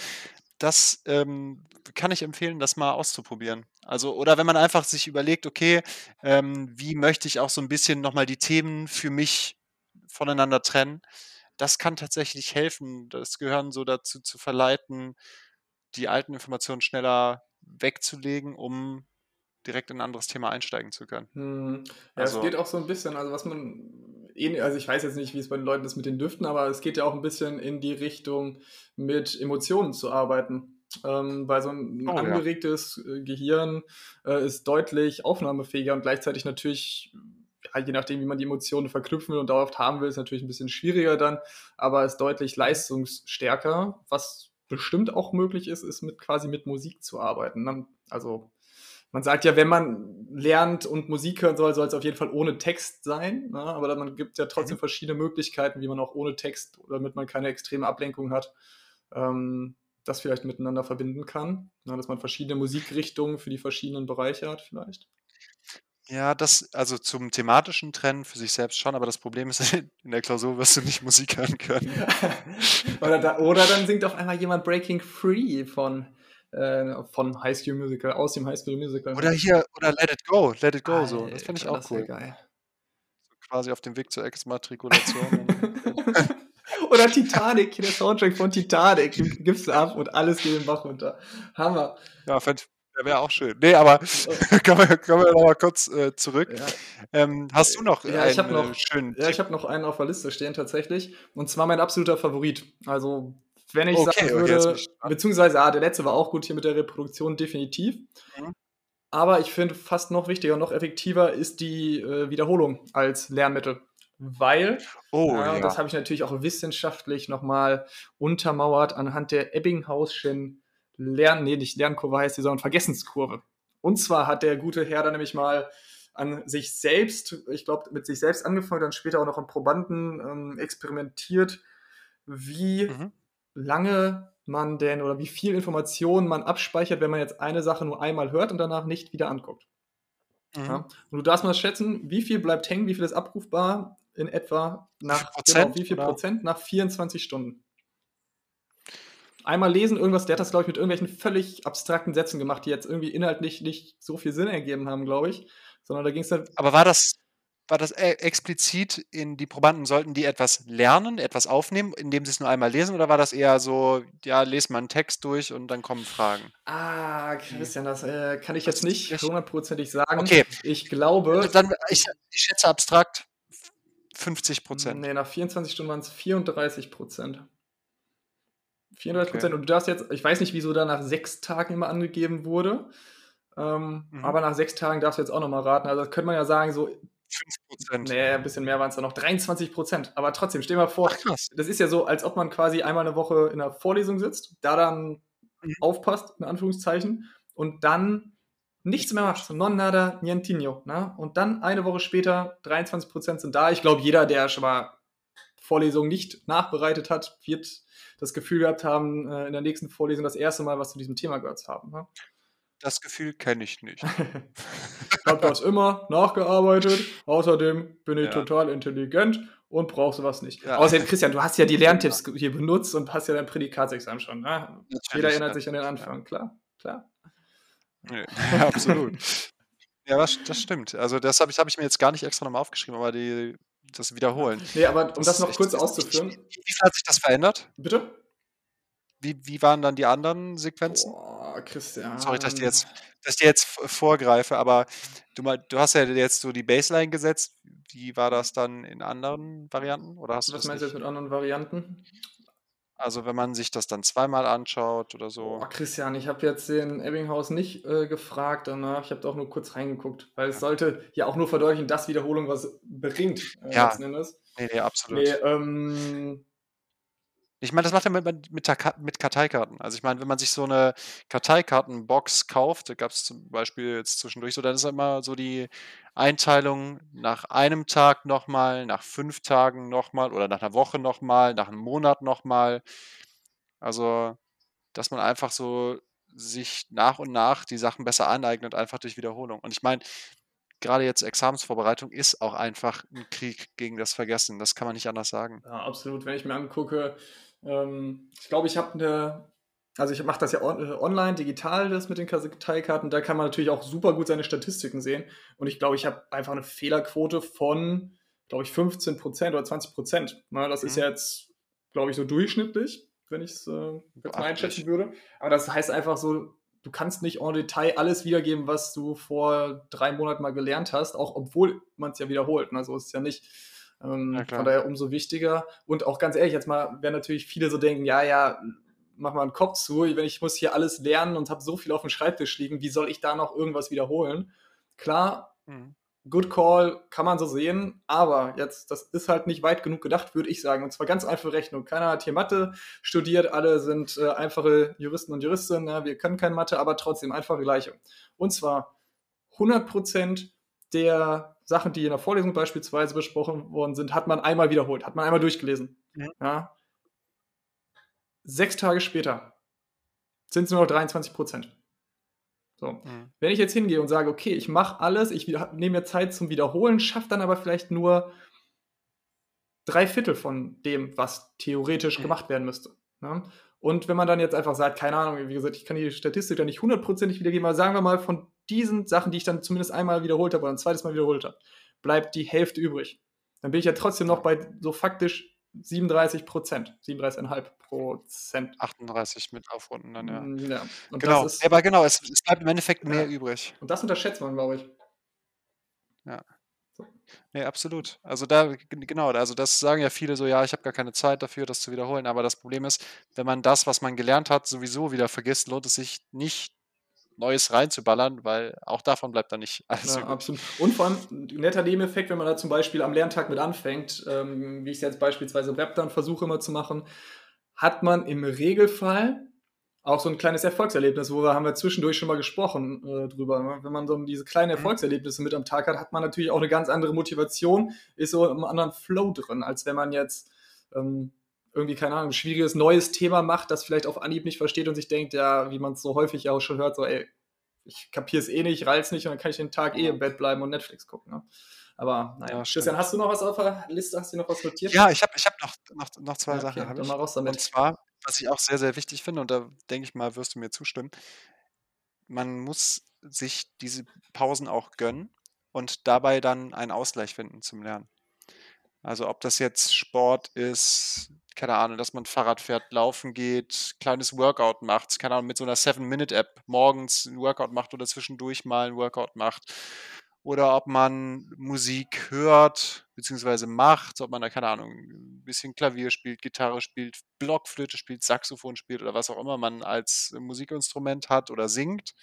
das ähm, kann ich empfehlen, das mal auszuprobieren. Also, oder wenn man einfach sich überlegt, okay, ähm, wie möchte ich auch so ein bisschen nochmal die Themen für mich voneinander trennen, das kann tatsächlich helfen, das Gehirn so dazu zu verleiten, die alten Informationen schneller wegzulegen, um direkt in ein anderes Thema einsteigen zu können. Hm. Ja, also, es geht auch so ein bisschen, also was man, also ich weiß jetzt nicht, wie es bei den Leuten ist mit den Düften, aber es geht ja auch ein bisschen in die Richtung, mit Emotionen zu arbeiten. Ähm, weil so ein oh, angeregtes ja. Äh, Gehirn äh, ist deutlich aufnahmefähiger und gleichzeitig natürlich ja, je nachdem, wie man die Emotionen verknüpfen will und dauerhaft haben will, ist natürlich ein bisschen schwieriger dann, aber ist deutlich leistungsstärker. Was bestimmt auch möglich ist, ist mit quasi mit Musik zu arbeiten. Also man sagt ja, wenn man lernt und Musik hören soll, soll es auf jeden Fall ohne Text sein. Ne? Aber man gibt ja trotzdem mhm. verschiedene Möglichkeiten, wie man auch ohne Text, damit man keine extreme Ablenkung hat, ähm, das vielleicht miteinander verbinden kann. Ne? Dass man verschiedene Musikrichtungen für die verschiedenen Bereiche hat, vielleicht. Ja, das, also zum thematischen Trennen für sich selbst schon, aber das Problem ist, in der Klausur wirst du nicht Musik hören können. oder, da, oder dann singt auf einmal jemand Breaking Free von äh, von High School Musical, aus dem High School Musical. Oder hier, oder Let It Go, Let It Go, Alter, so. Das finde ich auch cool. Geil. So quasi auf dem Weg zur Exmatrikulation. oder Titanic, der Soundtrack von Titanic, gibst du ab und alles geht den Bach runter. Hammer. Ja, fand, Wäre auch schön. Nee, aber kommen wir, kommen wir noch mal kurz äh, zurück. Ja. Ähm, hast du noch ja, einen noch, äh, schönen Ja, ich habe noch einen auf der Liste stehen tatsächlich. Und zwar mein absoluter Favorit. Also wenn ich okay, sagen würde, okay, beziehungsweise, ah, der letzte war auch gut hier mit der Reproduktion, definitiv. Mhm. Aber ich finde fast noch wichtiger, noch effektiver ist die äh, Wiederholung als Lernmittel. Weil, oh, äh, ja. das habe ich natürlich auch wissenschaftlich nochmal untermauert anhand der Ebbinghausschen Lern, nee, nicht Lernkurve heißt die, sondern Vergessenskurve. Und zwar hat der gute Herr da nämlich mal an sich selbst, ich glaube, mit sich selbst angefangen, dann später auch noch an Probanden ähm, experimentiert, wie mhm lange man denn oder wie viel Informationen man abspeichert, wenn man jetzt eine Sache nur einmal hört und danach nicht wieder anguckt. Mhm. Ja? Und du darfst mal schätzen, wie viel bleibt hängen, wie viel ist abrufbar in etwa nach genau, wie viel oder? Prozent nach 24 Stunden. Einmal lesen, irgendwas, der hat das, glaube ich, mit irgendwelchen völlig abstrakten Sätzen gemacht, die jetzt irgendwie inhaltlich nicht so viel Sinn ergeben haben, glaube ich. Sondern da ging es dann. Aber war das, war das e explizit in die Probanden sollten die etwas lernen, etwas aufnehmen, indem sie es nur einmal lesen, oder war das eher so, ja, lese mal einen Text durch und dann kommen Fragen? Ah, Christian, das äh, kann ich jetzt nicht hundertprozentig sagen. Okay. Ich glaube. Also dann, ich, ich schätze abstrakt 50 Prozent. Nee, nach 24 Stunden waren es 34 Prozent. 34 Prozent. Okay. Und du darfst jetzt, ich weiß nicht, wieso da nach sechs Tagen immer angegeben wurde. Ähm, mhm. Aber nach sechs Tagen darfst du jetzt auch nochmal raten. Also, das könnte man ja sagen, so 5%. Nee, ein bisschen mehr waren es da noch. 23 Prozent. Aber trotzdem, stell mal vor, Ach, das ist ja so, als ob man quasi einmal eine Woche in einer Vorlesung sitzt, da dann mhm. aufpasst, in Anführungszeichen, und dann nichts mehr macht. Non nada, nientino. Ne? Und dann eine Woche später, 23% sind da. Ich glaube, jeder, der schon mal Vorlesungen nicht nachbereitet hat, wird das Gefühl gehabt haben, äh, in der nächsten Vorlesung das erste Mal was zu diesem Thema gehört zu haben. Ne? Das Gefühl kenne ich nicht. ich habe das immer nachgearbeitet. Außerdem bin ich ja. total intelligent und brauchst sowas nicht. Ja. Außerdem, Christian, du hast ja die Lerntipps hier benutzt und hast ja dein Prädikatsexamen schon. Ne? Jeder erinnert sich an den Anfang, ja. klar, klar. Ja, absolut. ja, das, das, stimmt. Also das habe ich, hab ich mir jetzt gar nicht extra nochmal aufgeschrieben, aber die, das Wiederholen. Nee, aber um das, das noch echt, kurz auszuführen. Wie, wie hat sich das verändert? Bitte? Wie, wie waren dann die anderen Sequenzen? Boah, Christian. Sorry, dass ich dir jetzt, dass ich dir jetzt vorgreife, aber du, du hast ja jetzt so die Baseline gesetzt. Wie war das dann in anderen Varianten? Oder hast Was meinst du jetzt mit anderen Varianten? Also wenn man sich das dann zweimal anschaut oder so. Boah, Christian, ich habe jetzt den Ebbinghaus nicht äh, gefragt danach. Ich habe da auch nur kurz reingeguckt, weil es sollte ja auch nur verdeutlichen, dass Wiederholung was bringt. Äh, ja. Nee, nee, absolut. Nee, ähm, ich meine, das macht er mit, mit, mit Karteikarten. Also ich meine, wenn man sich so eine Karteikartenbox kauft, da gab es zum Beispiel jetzt zwischendurch so, dann ist immer so die Einteilung nach einem Tag nochmal, nach fünf Tagen nochmal oder nach einer Woche nochmal, nach einem Monat nochmal. Also, dass man einfach so sich nach und nach die Sachen besser aneignet, einfach durch Wiederholung. Und ich meine, gerade jetzt Examensvorbereitung ist auch einfach ein Krieg gegen das Vergessen. Das kann man nicht anders sagen. Ja, absolut. Wenn ich mir angucke, ähm, ich glaube, ich habe eine, also ich mache das ja on, äh, online, digital, das mit den Karteikarten. Da kann man natürlich auch super gut seine Statistiken sehen. Und ich glaube, ich habe einfach eine Fehlerquote von, glaube ich, 15 Prozent oder 20 Prozent. Ne, das mhm. ist jetzt, glaube ich, so durchschnittlich, wenn ich es äh, jetzt mal einschätzen würde. Aber das heißt einfach so, du kannst nicht en Detail alles wiedergeben, was du vor drei Monaten mal gelernt hast, auch obwohl man es ja wiederholt. Also ist es ja nicht. Ähm, ja, von daher umso wichtiger. Und auch ganz ehrlich, jetzt mal, werden natürlich viele so denken, ja, ja, mach mal einen Kopf zu, wenn ich muss hier alles lernen und habe so viel auf dem Schreibtisch liegen, wie soll ich da noch irgendwas wiederholen? Klar, mhm. Good Call kann man so sehen, aber jetzt, das ist halt nicht weit genug gedacht, würde ich sagen. Und zwar ganz einfache Rechnung. Keiner hat hier Mathe studiert, alle sind äh, einfache Juristen und Juristinnen. Ja, wir können kein Mathe, aber trotzdem einfache Gleichung. Und zwar 100% der Sachen, die in der Vorlesung beispielsweise besprochen worden sind, hat man einmal wiederholt, hat man einmal durchgelesen. Ja. ja. Sechs Tage später sind es nur noch 23 Prozent. So. Mhm. Wenn ich jetzt hingehe und sage, okay, ich mache alles, ich nehme mir Zeit zum Wiederholen, schaffe dann aber vielleicht nur drei Viertel von dem, was theoretisch mhm. gemacht werden müsste. Ne? Und wenn man dann jetzt einfach sagt, keine Ahnung, wie gesagt, ich kann die Statistik da nicht hundertprozentig wiedergeben, aber sagen wir mal, von diesen Sachen, die ich dann zumindest einmal wiederholt habe oder ein zweites Mal wiederholt habe, bleibt die Hälfte übrig. Dann bin ich ja trotzdem noch bei so faktisch 37 Prozent, 37,5 Prozent. 38 mit Aufrunden dann, ja. Mm, ja. Und genau, ist, aber genau, es, es, bleibt im Endeffekt mehr ja. übrig. Und das unterschätzt man, glaube ich. Ja. So. Nee, absolut. Also da, genau, also das sagen ja viele so, ja, ich habe gar keine Zeit dafür, das zu wiederholen. Aber das Problem ist, wenn man das, was man gelernt hat, sowieso wieder vergisst, lohnt es sich nicht, Neues reinzuballern, weil auch davon bleibt dann nicht alles. Ja, absolut. Und vor allem ein netter Nebeneffekt, wenn man da zum Beispiel am Lerntag mit anfängt, ähm, wie ich es jetzt beispielsweise im Rap dann versuche immer zu machen, hat man im Regelfall auch so ein kleines Erfolgserlebnis, wo wir haben wir zwischendurch schon mal gesprochen äh, drüber. Ne? Wenn man so diese kleinen mhm. Erfolgserlebnisse mit am Tag hat, hat man natürlich auch eine ganz andere Motivation, ist so im anderen Flow drin, als wenn man jetzt ähm, irgendwie, keine Ahnung, ein schwieriges neues Thema macht, das vielleicht auf Anhieb nicht versteht und sich denkt, ja, wie man es so häufig ja auch schon hört, so, ey, ich kapiere es eh nicht, rall's nicht und dann kann ich den Tag eh im Bett bleiben und Netflix gucken. Ne? Aber naja, ja, Christian, hast du noch was auf der Liste? Hast du noch was notiert? Ja, ich habe ich hab noch, noch, noch zwei ja, okay, Sachen. Dann mal raus damit. Und zwar, was ich auch sehr, sehr wichtig finde, und da denke ich mal, wirst du mir zustimmen, man muss sich diese Pausen auch gönnen und dabei dann einen Ausgleich finden zum Lernen. Also ob das jetzt Sport ist, keine Ahnung, dass man Fahrrad fährt, laufen geht, kleines Workout macht, keine Ahnung, mit so einer Seven-Minute-App morgens ein Workout macht oder zwischendurch mal ein Workout macht. Oder ob man Musik hört, beziehungsweise macht, ob man da, keine Ahnung, ein bisschen Klavier spielt, Gitarre spielt, Blockflöte spielt, Saxophon spielt oder was auch immer man als Musikinstrument hat oder singt.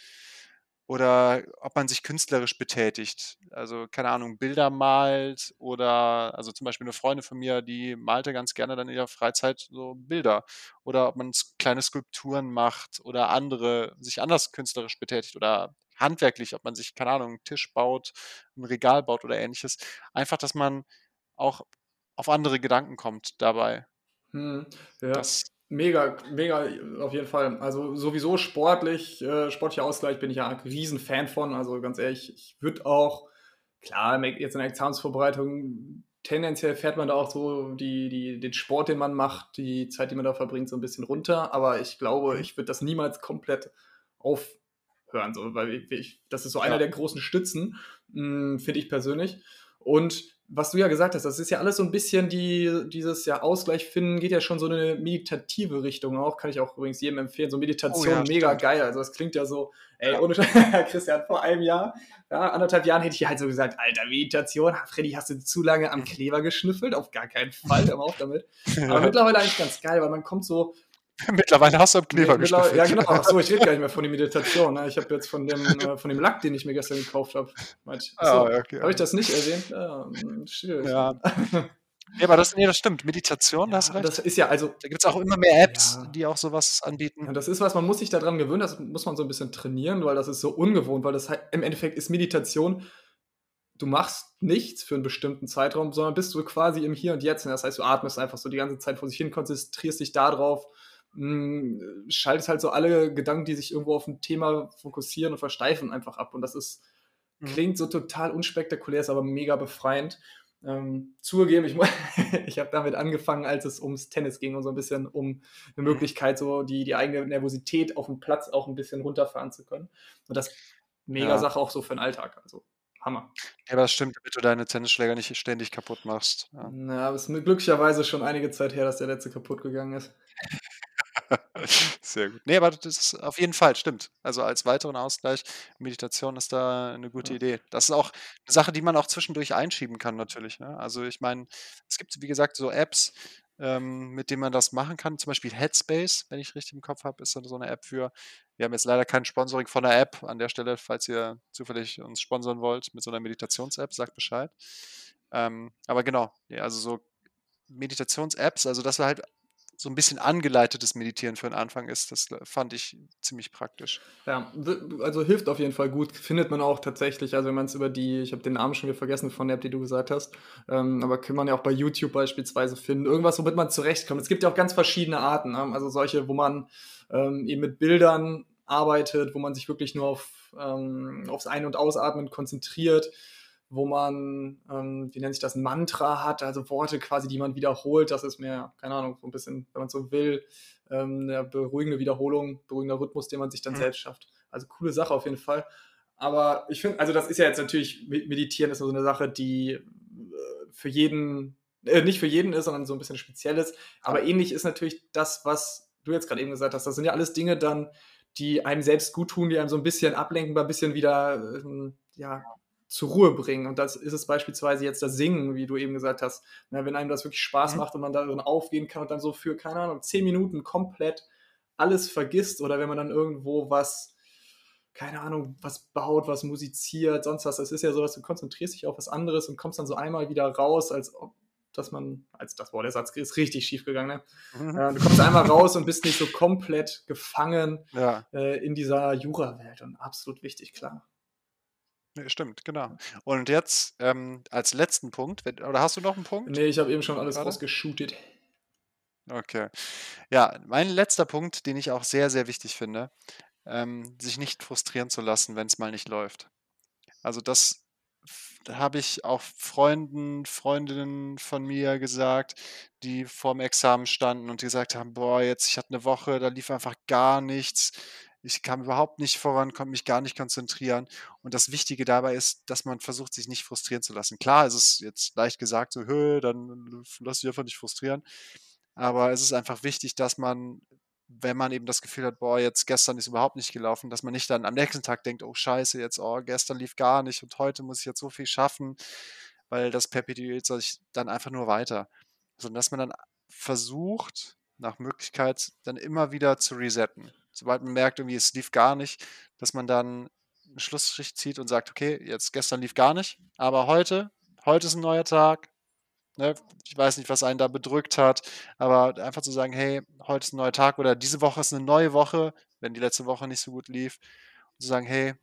Oder ob man sich künstlerisch betätigt. Also, keine Ahnung, Bilder malt oder also zum Beispiel eine Freundin von mir, die malte ganz gerne dann in ihrer Freizeit so Bilder. Oder ob man kleine Skulpturen macht oder andere sich anders künstlerisch betätigt oder handwerklich, ob man sich, keine Ahnung, 'n Tisch baut, ein Regal baut oder Ähnliches. Einfach, dass man auch auf andere Gedanken kommt dabei. Mhm. Ja, Das mega, mega auf jeden Fall. Also sowieso sportlich, äh, sportlicher Ausgleich bin ich ja ein Riesenfan von. Also ganz ehrlich, ich würde auch, klar, jetzt in der Examensvorbereitung, tendenziell fährt man da auch so die, die, den Sport, den man macht, die Zeit, die man da verbringt, so ein bisschen runter. Aber ich glaube, Mhm. ich würde das niemals komplett aufhören, so, weil ich, das ist so einer Ja. der großen Stützen, mh, finde ich persönlich. Und was du ja gesagt hast, das ist ja alles so ein bisschen die, dieses ja Ausgleich finden, geht ja schon so eine meditative Richtung auch, kann ich auch übrigens jedem empfehlen. So Oh Meditation, ja, mega stimmt. geil. Also das klingt ja so, ey, ohne Christian, vor einem Jahr, ja, anderthalb Jahren hätte ich halt so gesagt, Alter, Meditation, Freddy, hast du zu lange am Kleber geschnüffelt? Auf gar keinen Fall, hör mal auf damit. Aber mittlerweile eigentlich ganz geil, weil man kommt so, Mittlerweile hast du am Kleber Mittlerweile- geschnüffelt. Ja, genau. Achso, ich rede gar nicht mehr von der Meditation. Ne? Ich habe jetzt von dem, äh, von dem Lack, den ich mir gestern gekauft habe. Ah, okay. Habe ich das nicht erwähnt? Ja, hm, schwierig. Ja. Ja, aber das, nee, das stimmt. Meditation, Ja, recht. das ist ja, also, Da gibt es auch immer mehr Apps, Ja. die auch sowas anbieten. ja, das ist was, man muss sich daran gewöhnen, das muss man so ein bisschen trainieren, weil das ist so ungewohnt, weil das halt, im Endeffekt ist Meditation, du machst nichts für einen bestimmten Zeitraum, sondern bist du quasi im Hier und Jetzt. Das heißt, du atmest einfach so die ganze Zeit vor sich hin, konzentrierst dich darauf, mh, schaltest halt so alle Gedanken, die sich irgendwo auf ein Thema fokussieren und versteifen, einfach ab. Und das ist, Mhm. klingt so total unspektakulär, ist aber mega befreiend. Ähm, zugegeben, ich, ich habe damit angefangen, als es ums Tennis ging und so ein bisschen um eine Möglichkeit, so die, die eigene Nervosität auf dem Platz auch ein bisschen runterfahren zu können. Und das mega Ja. Sache auch so für den Alltag. Also Hammer. Ja, aber das stimmt, damit du deine Tennisschläger nicht ständig kaputt machst. Ja. Ja, aber es ist glücklicherweise schon einige Zeit her, dass der letzte kaputt gegangen ist. Sehr gut. Nee, aber das ist auf jeden Fall, stimmt. Also als weiteren Ausgleich, Meditation ist da eine gute Ja. Idee. Das ist auch eine Sache, die man auch zwischendurch einschieben kann natürlich, ne? Also, ich meine, es gibt, wie gesagt, so Apps, ähm, mit denen man das machen kann. Zum Beispiel Headspace, wenn ich richtig im Kopf habe, ist so eine App für. Wir haben jetzt leider kein Sponsoring von der App. An der Stelle, falls ihr zufällig uns sponsern wollt mit so einer Meditations-App, sagt Bescheid. Ähm, aber genau, also so Meditations-Apps, also dass halt so ein bisschen angeleitetes Meditieren für den Anfang ist, das fand ich ziemlich praktisch. Ja, also hilft auf jeden Fall gut. Findet man auch tatsächlich, also wenn man es über die, ich habe den Namen schon wieder vergessen von der App, die du gesagt hast, ähm, aber kann man ja auch bei YouTube beispielsweise finden. Irgendwas, womit man zurechtkommt. Es gibt ja auch ganz verschiedene Arten. Ne? Also solche, wo man ähm, eben mit Bildern arbeitet, wo man sich wirklich nur auf, ähm, aufs Ein- und Ausatmen konzentriert, wo man, ähm, wie nennt sich das, Mantra hat, also Worte quasi, die man wiederholt. Das ist mir, keine Ahnung, so ein bisschen, wenn man so will, ähm, eine beruhigende Wiederholung, beruhigender Rhythmus, den man sich dann Mhm. selbst schafft. Also coole Sache auf jeden Fall. Aber ich finde, also das ist ja jetzt natürlich, Me- Meditieren ist so eine Sache, die äh, für jeden, äh, nicht für jeden ist, sondern so ein bisschen speziell ist. Aber ähnlich ist natürlich das, was du jetzt gerade eben gesagt hast. Das sind ja alles Dinge dann, die einem selbst gut tun, die einem so ein bisschen ablenken, ein bisschen wieder ähm, ja, zur Ruhe bringen. Und das ist es beispielsweise jetzt das Singen, wie du eben gesagt hast. Na, wenn einem das wirklich Spaß Mhm. macht und man darin aufgehen kann und dann so für, keine Ahnung, zehn Minuten komplett alles vergisst oder wenn man dann irgendwo was, keine Ahnung, was baut, was musiziert, sonst was. Das ist ja so, dass du konzentrierst dich auf was anderes und kommst dann so einmal wieder raus, als ob dass man, als das war der Satz ist richtig schief gegangen, ne? Mhm. Äh, du kommst einmal raus und bist nicht so komplett gefangen Ja, äh, in dieser Jura-Welt und absolut wichtig, klar. Ne, stimmt, genau. Und jetzt ähm, als letzten Punkt, wenn, oder hast du noch einen Punkt? Nee, ich habe eben schon alles rausgeshootet. Okay. Ja, mein letzter Punkt, den ich auch sehr, sehr wichtig finde, ähm, sich nicht frustrieren zu lassen, wenn es mal nicht läuft. Also das habe ich auch Freunden, Freundinnen von mir gesagt, die vorm Examen standen und die gesagt haben, boah, jetzt, ich hatte eine Woche, da lief einfach gar nichts. Ich kam überhaupt nicht voran, konnte mich gar nicht konzentrieren. Und das Wichtige dabei ist, dass man versucht, sich nicht frustrieren zu lassen. Klar, es ist jetzt leicht gesagt, so, hö, dann lass dich einfach nicht frustrieren. Aber es ist einfach wichtig, dass man, wenn man eben das Gefühl hat, boah, jetzt gestern ist überhaupt nicht gelaufen, dass man nicht dann am nächsten Tag denkt, oh scheiße, jetzt, oh, gestern lief gar nicht und heute muss ich jetzt so viel schaffen, weil das perpetuiert sich dann einfach nur weiter. Sondern dass man dann versucht, nach Möglichkeit dann immer wieder zu resetten. Sobald man merkt, irgendwie es lief gar nicht, dass man dann einen Schlussstrich zieht und sagt, okay, jetzt gestern lief gar nicht, aber heute, heute ist ein neuer Tag. Ne? Ich weiß nicht, was einen da bedrückt hat, aber einfach zu sagen, hey, heute ist ein neuer Tag oder diese Woche ist eine neue Woche, wenn die letzte Woche nicht so gut lief. Und zu sagen, hey,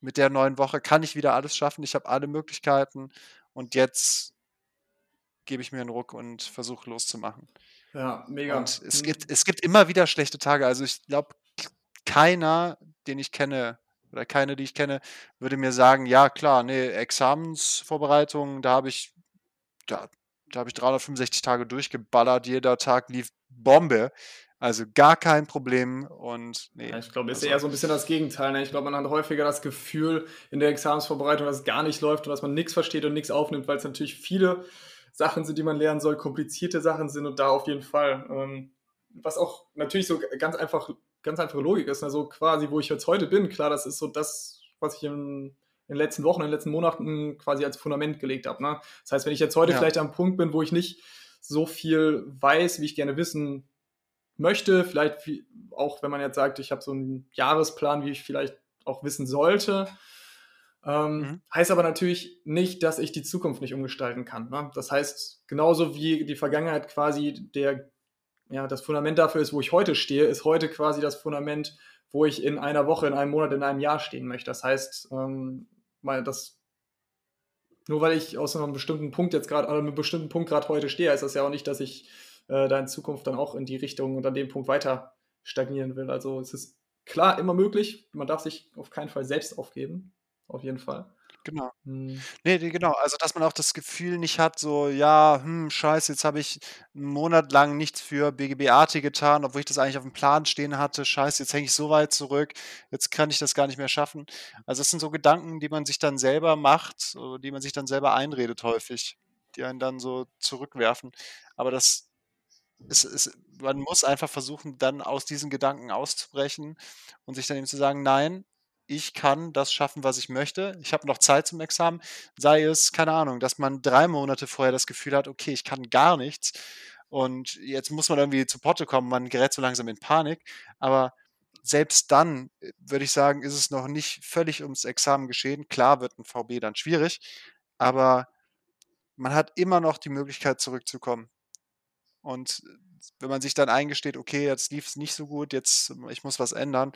mit der neuen Woche kann ich wieder alles schaffen, ich habe alle Möglichkeiten und jetzt gebe ich mir einen Ruck und versuche loszumachen. Ja, mega. Und es gibt, es gibt immer wieder schlechte Tage. Also ich glaube, keiner, den ich kenne, oder keine, die ich kenne, würde mir sagen, ja klar, nee, Examensvorbereitung, da habe ich, da, da habe ich 365 Tage durchgeballert, jeder Tag lief Bombe. Also gar kein Problem und nee. Ja, ich glaube, es ist also, eher so ein bisschen das Gegenteil. Ne? Ich glaube, man hat häufiger das Gefühl in der Examensvorbereitung, dass es gar nicht läuft und dass man nichts versteht und nichts aufnimmt, weil es natürlich viele Sachen sind, die man lernen soll, komplizierte Sachen sind und da auf jeden Fall. Ähm, was auch natürlich so ganz einfach, ganz einfache Logik ist, also quasi, wo ich jetzt heute bin, klar, das ist so das, was ich in, in den letzten Wochen, in den letzten Monaten quasi als Fundament gelegt habe. Ne? Das heißt, wenn ich jetzt heute ja. vielleicht am Punkt bin, wo ich nicht so viel weiß, wie ich gerne wissen möchte, vielleicht wie, auch wenn man jetzt sagt, ich habe so einen Jahresplan, wie ich vielleicht auch wissen sollte, ähm, mhm. Heißt aber natürlich nicht, dass ich die Zukunft nicht umgestalten kann. Ne? Das heißt, genauso wie die Vergangenheit quasi der, ja, das Fundament dafür ist, wo ich heute stehe, ist heute quasi das Fundament, wo ich in einer Woche, in einem Monat, in einem Jahr stehen möchte. Das heißt, ähm, mal das, nur weil ich aus einem bestimmten Punkt jetzt gerade, an einem bestimmten Punkt gerade heute stehe, heißt das ja auch nicht, dass ich äh, da in Zukunft dann auch in die Richtung und an dem Punkt weiter stagnieren will. Also es ist klar immer möglich. Man darf sich auf keinen Fall selbst aufgeben auf jeden Fall. Genau. Mhm. Ne, ne, genau. Also, dass man auch das Gefühl nicht hat, so, ja, hm, scheiße, jetzt habe ich einen Monat lang nichts für BGB-AT getan, obwohl ich das eigentlich auf dem Plan stehen hatte. Scheiße, jetzt hänge ich so weit zurück, jetzt kann ich das gar nicht mehr schaffen. Also, das sind so Gedanken, die man sich dann selber macht, die man sich dann selber einredet häufig, die einen dann so zurückwerfen. Aber das ist, ist man muss einfach versuchen, dann aus diesen Gedanken auszubrechen und sich dann eben zu sagen: „Nein, ich kann das schaffen, was ich möchte. Ich habe noch Zeit zum Examen. Sei es, keine Ahnung, dass man drei Monate vorher das Gefühl hat, okay, ich kann gar nichts. Und jetzt muss man irgendwie zu Potte kommen, man gerät so langsam in Panik. Aber selbst dann, äh, würde ich sagen, ist es noch nicht völlig ums Examen geschehen. Klar wird ein VB dann schwierig, aber man hat immer noch die Möglichkeit zurückzukommen. Und äh, wenn man sich dann eingesteht, okay, jetzt lief es nicht so gut, jetzt ich muss was ändern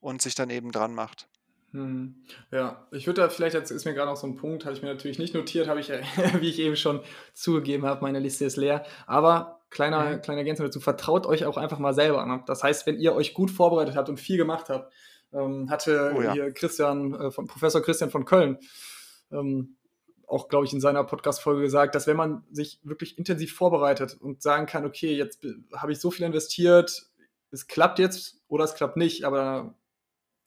und sich dann eben dran macht. Hm. Ja, ich würde da vielleicht, jetzt ist mir gerade noch so ein Punkt, habe ich mir natürlich nicht notiert, habe ich, wie ich eben schon zugegeben habe, meine Liste ist leer. Aber kleiner, mhm. kleine Ergänzung dazu, vertraut euch auch einfach mal selber. Ne? Das heißt, wenn ihr euch gut vorbereitet habt und viel gemacht habt, ähm, hatte oh, ja. hier Christian, äh, von, Professor Christian von Köln, ähm, auch, glaube ich, in seiner Podcast-Folge gesagt, dass wenn man sich wirklich intensiv vorbereitet und sagen kann, okay, jetzt habe ich so viel investiert, es klappt jetzt oder es klappt nicht, aber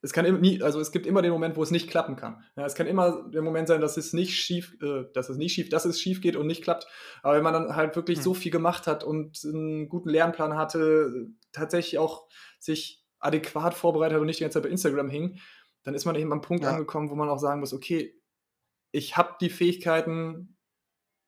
es kann immer nie, also es gibt immer den Moment, wo es nicht klappen kann. Ja, es kann immer der Moment sein, dass es nicht schief, äh, dass es nicht schief, dass es schief geht und nicht klappt. Aber wenn man dann halt wirklich mhm. so viel gemacht hat und einen guten Lernplan hatte, tatsächlich auch sich adäquat vorbereitet hat und nicht die ganze Zeit bei Instagram hing, dann ist man eben am Punkt ja. angekommen, wo man auch sagen muss, okay, ich habe die Fähigkeiten,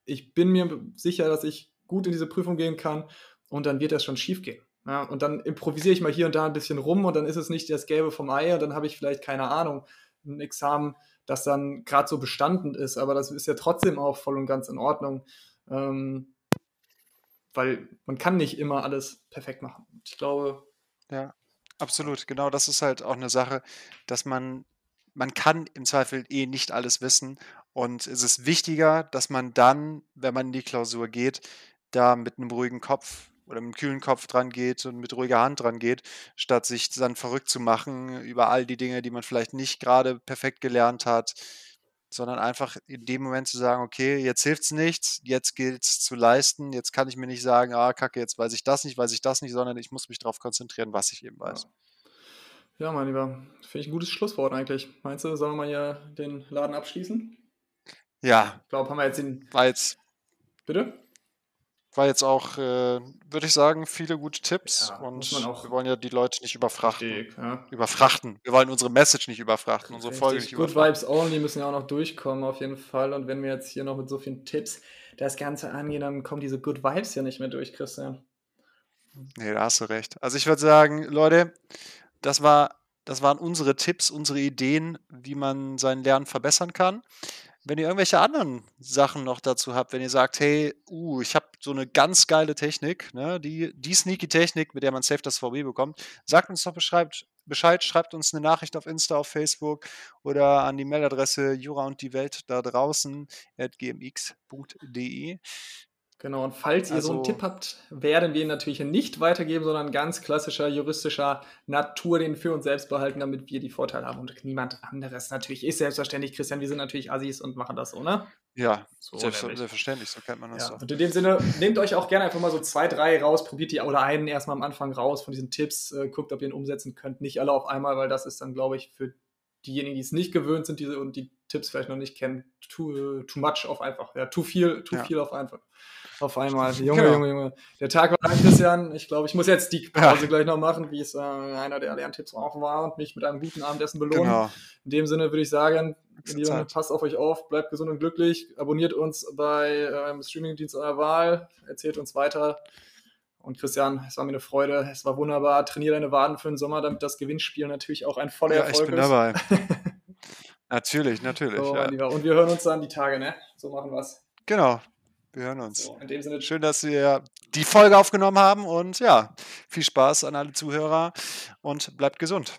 ich bin mir sicher, dass ich gut in diese Prüfung gehen kann und dann wird das schon schief gehen. Ja, und dann improvisiere ich mal hier und da ein bisschen rum und dann ist es nicht das Gelbe vom Ei und dann habe ich vielleicht, keine Ahnung, ein Examen, das dann gerade so bestanden ist, aber das ist ja trotzdem auch voll und ganz in Ordnung. Ähm, weil man kann nicht immer alles perfekt machen. Ich glaube. Ja, absolut. Genau, das ist halt auch eine Sache, dass man, man kann im Zweifel eh nicht alles wissen. Und es ist wichtiger, dass man dann, wenn man in die Klausur geht, da mit einem ruhigen Kopf oder mit einem kühlen Kopf dran geht und mit ruhiger Hand dran geht, statt sich dann verrückt zu machen über all die Dinge, die man vielleicht nicht gerade perfekt gelernt hat, sondern einfach in dem Moment zu sagen, okay, jetzt hilft es nichts, jetzt gilt es zu leisten, jetzt kann ich mir nicht sagen, ah, kacke, jetzt weiß ich das nicht, weiß ich das nicht, sondern ich muss mich darauf konzentrieren, was ich eben weiß. Ja, mein Lieber, finde ich ein gutes Schlusswort eigentlich. Meinst du, sollen wir mal hier den Laden abschließen? Ja. Ich glaube, haben wir jetzt den. War jetzt. Bitte? War jetzt auch, äh, würde ich sagen, viele gute Tipps. Ja, und wir wollen ja die Leute nicht überfrachten. Richtig, ja. Überfrachten. Wir wollen unsere Message nicht überfrachten, unsere Folge nicht Good überfrachten. Vibes Only müssen ja auch noch durchkommen, auf jeden Fall. Und wenn wir jetzt hier noch mit so vielen Tipps das Ganze angehen, dann kommen diese Good Vibes ja nicht mehr durch, Christian. Nee, da hast du recht. Also ich würde sagen, Leute, das war das waren unsere Tipps, unsere Ideen, wie man sein Lernen verbessern kann. Wenn ihr irgendwelche anderen Sachen noch dazu habt, wenn ihr sagt, hey, uh, ich habe so eine ganz geile Technik, ne, die, die sneaky Technik, mit der man safe das VB bekommt, sagt uns doch beschreibt, Bescheid, schreibt uns eine Nachricht auf Insta, auf Facebook oder an die Mailadresse jura und die Welt da draußen at gmx.de. Genau, und falls ihr so einen Tipp also habt, werden wir ihn natürlich nicht weitergeben, sondern ganz klassischer juristischer Natur den für uns selbst behalten, damit wir die Vorteile haben und niemand anderes. Natürlich ist selbstverständlich, Christian, wir sind natürlich Assis und machen das so, ne? Ja, so selbstverständlich, so kennt man das ja. so. Und in dem Sinne, nehmt euch auch gerne einfach mal so zwei, drei raus, probiert die oder einen erstmal am Anfang raus von diesen Tipps, äh, guckt, ob ihr ihn umsetzen könnt. Nicht alle auf einmal, weil das ist dann, glaube ich, für diejenigen, die es nicht gewöhnt sind diese, und die Tipps vielleicht noch nicht kennen, too, too much auf einfach. Ja, too viel, too ja. viel auf einfach auf einmal. Junge, genau. Junge, Junge. Der Tag war lang, Christian. Ich glaube, ich muss jetzt die Pause ja. gleich noch machen, wie es äh, einer der Lerntipps auch war und mich mit einem guten Abendessen belohnen. Genau. In dem Sinne würde ich sagen, Junge, passt auf euch auf, bleibt gesund und glücklich, abonniert uns bei ähm, Streamingdienst eurer Wahl, erzählt uns weiter. Und Christian, es war mir eine Freude, es war wunderbar. Trainier deine Waden für den Sommer, damit das Gewinnspiel natürlich auch ein voller ja, Erfolg ist. Ich bin ist. dabei. natürlich, natürlich. So, ja. Und wir hören uns dann die Tage, ne? So machen wir's. Genau. Wir hören uns. So, in dem Sinne. Schön, dass wir die Folge aufgenommen haben und ja, viel Spaß an alle Zuhörer und bleibt gesund.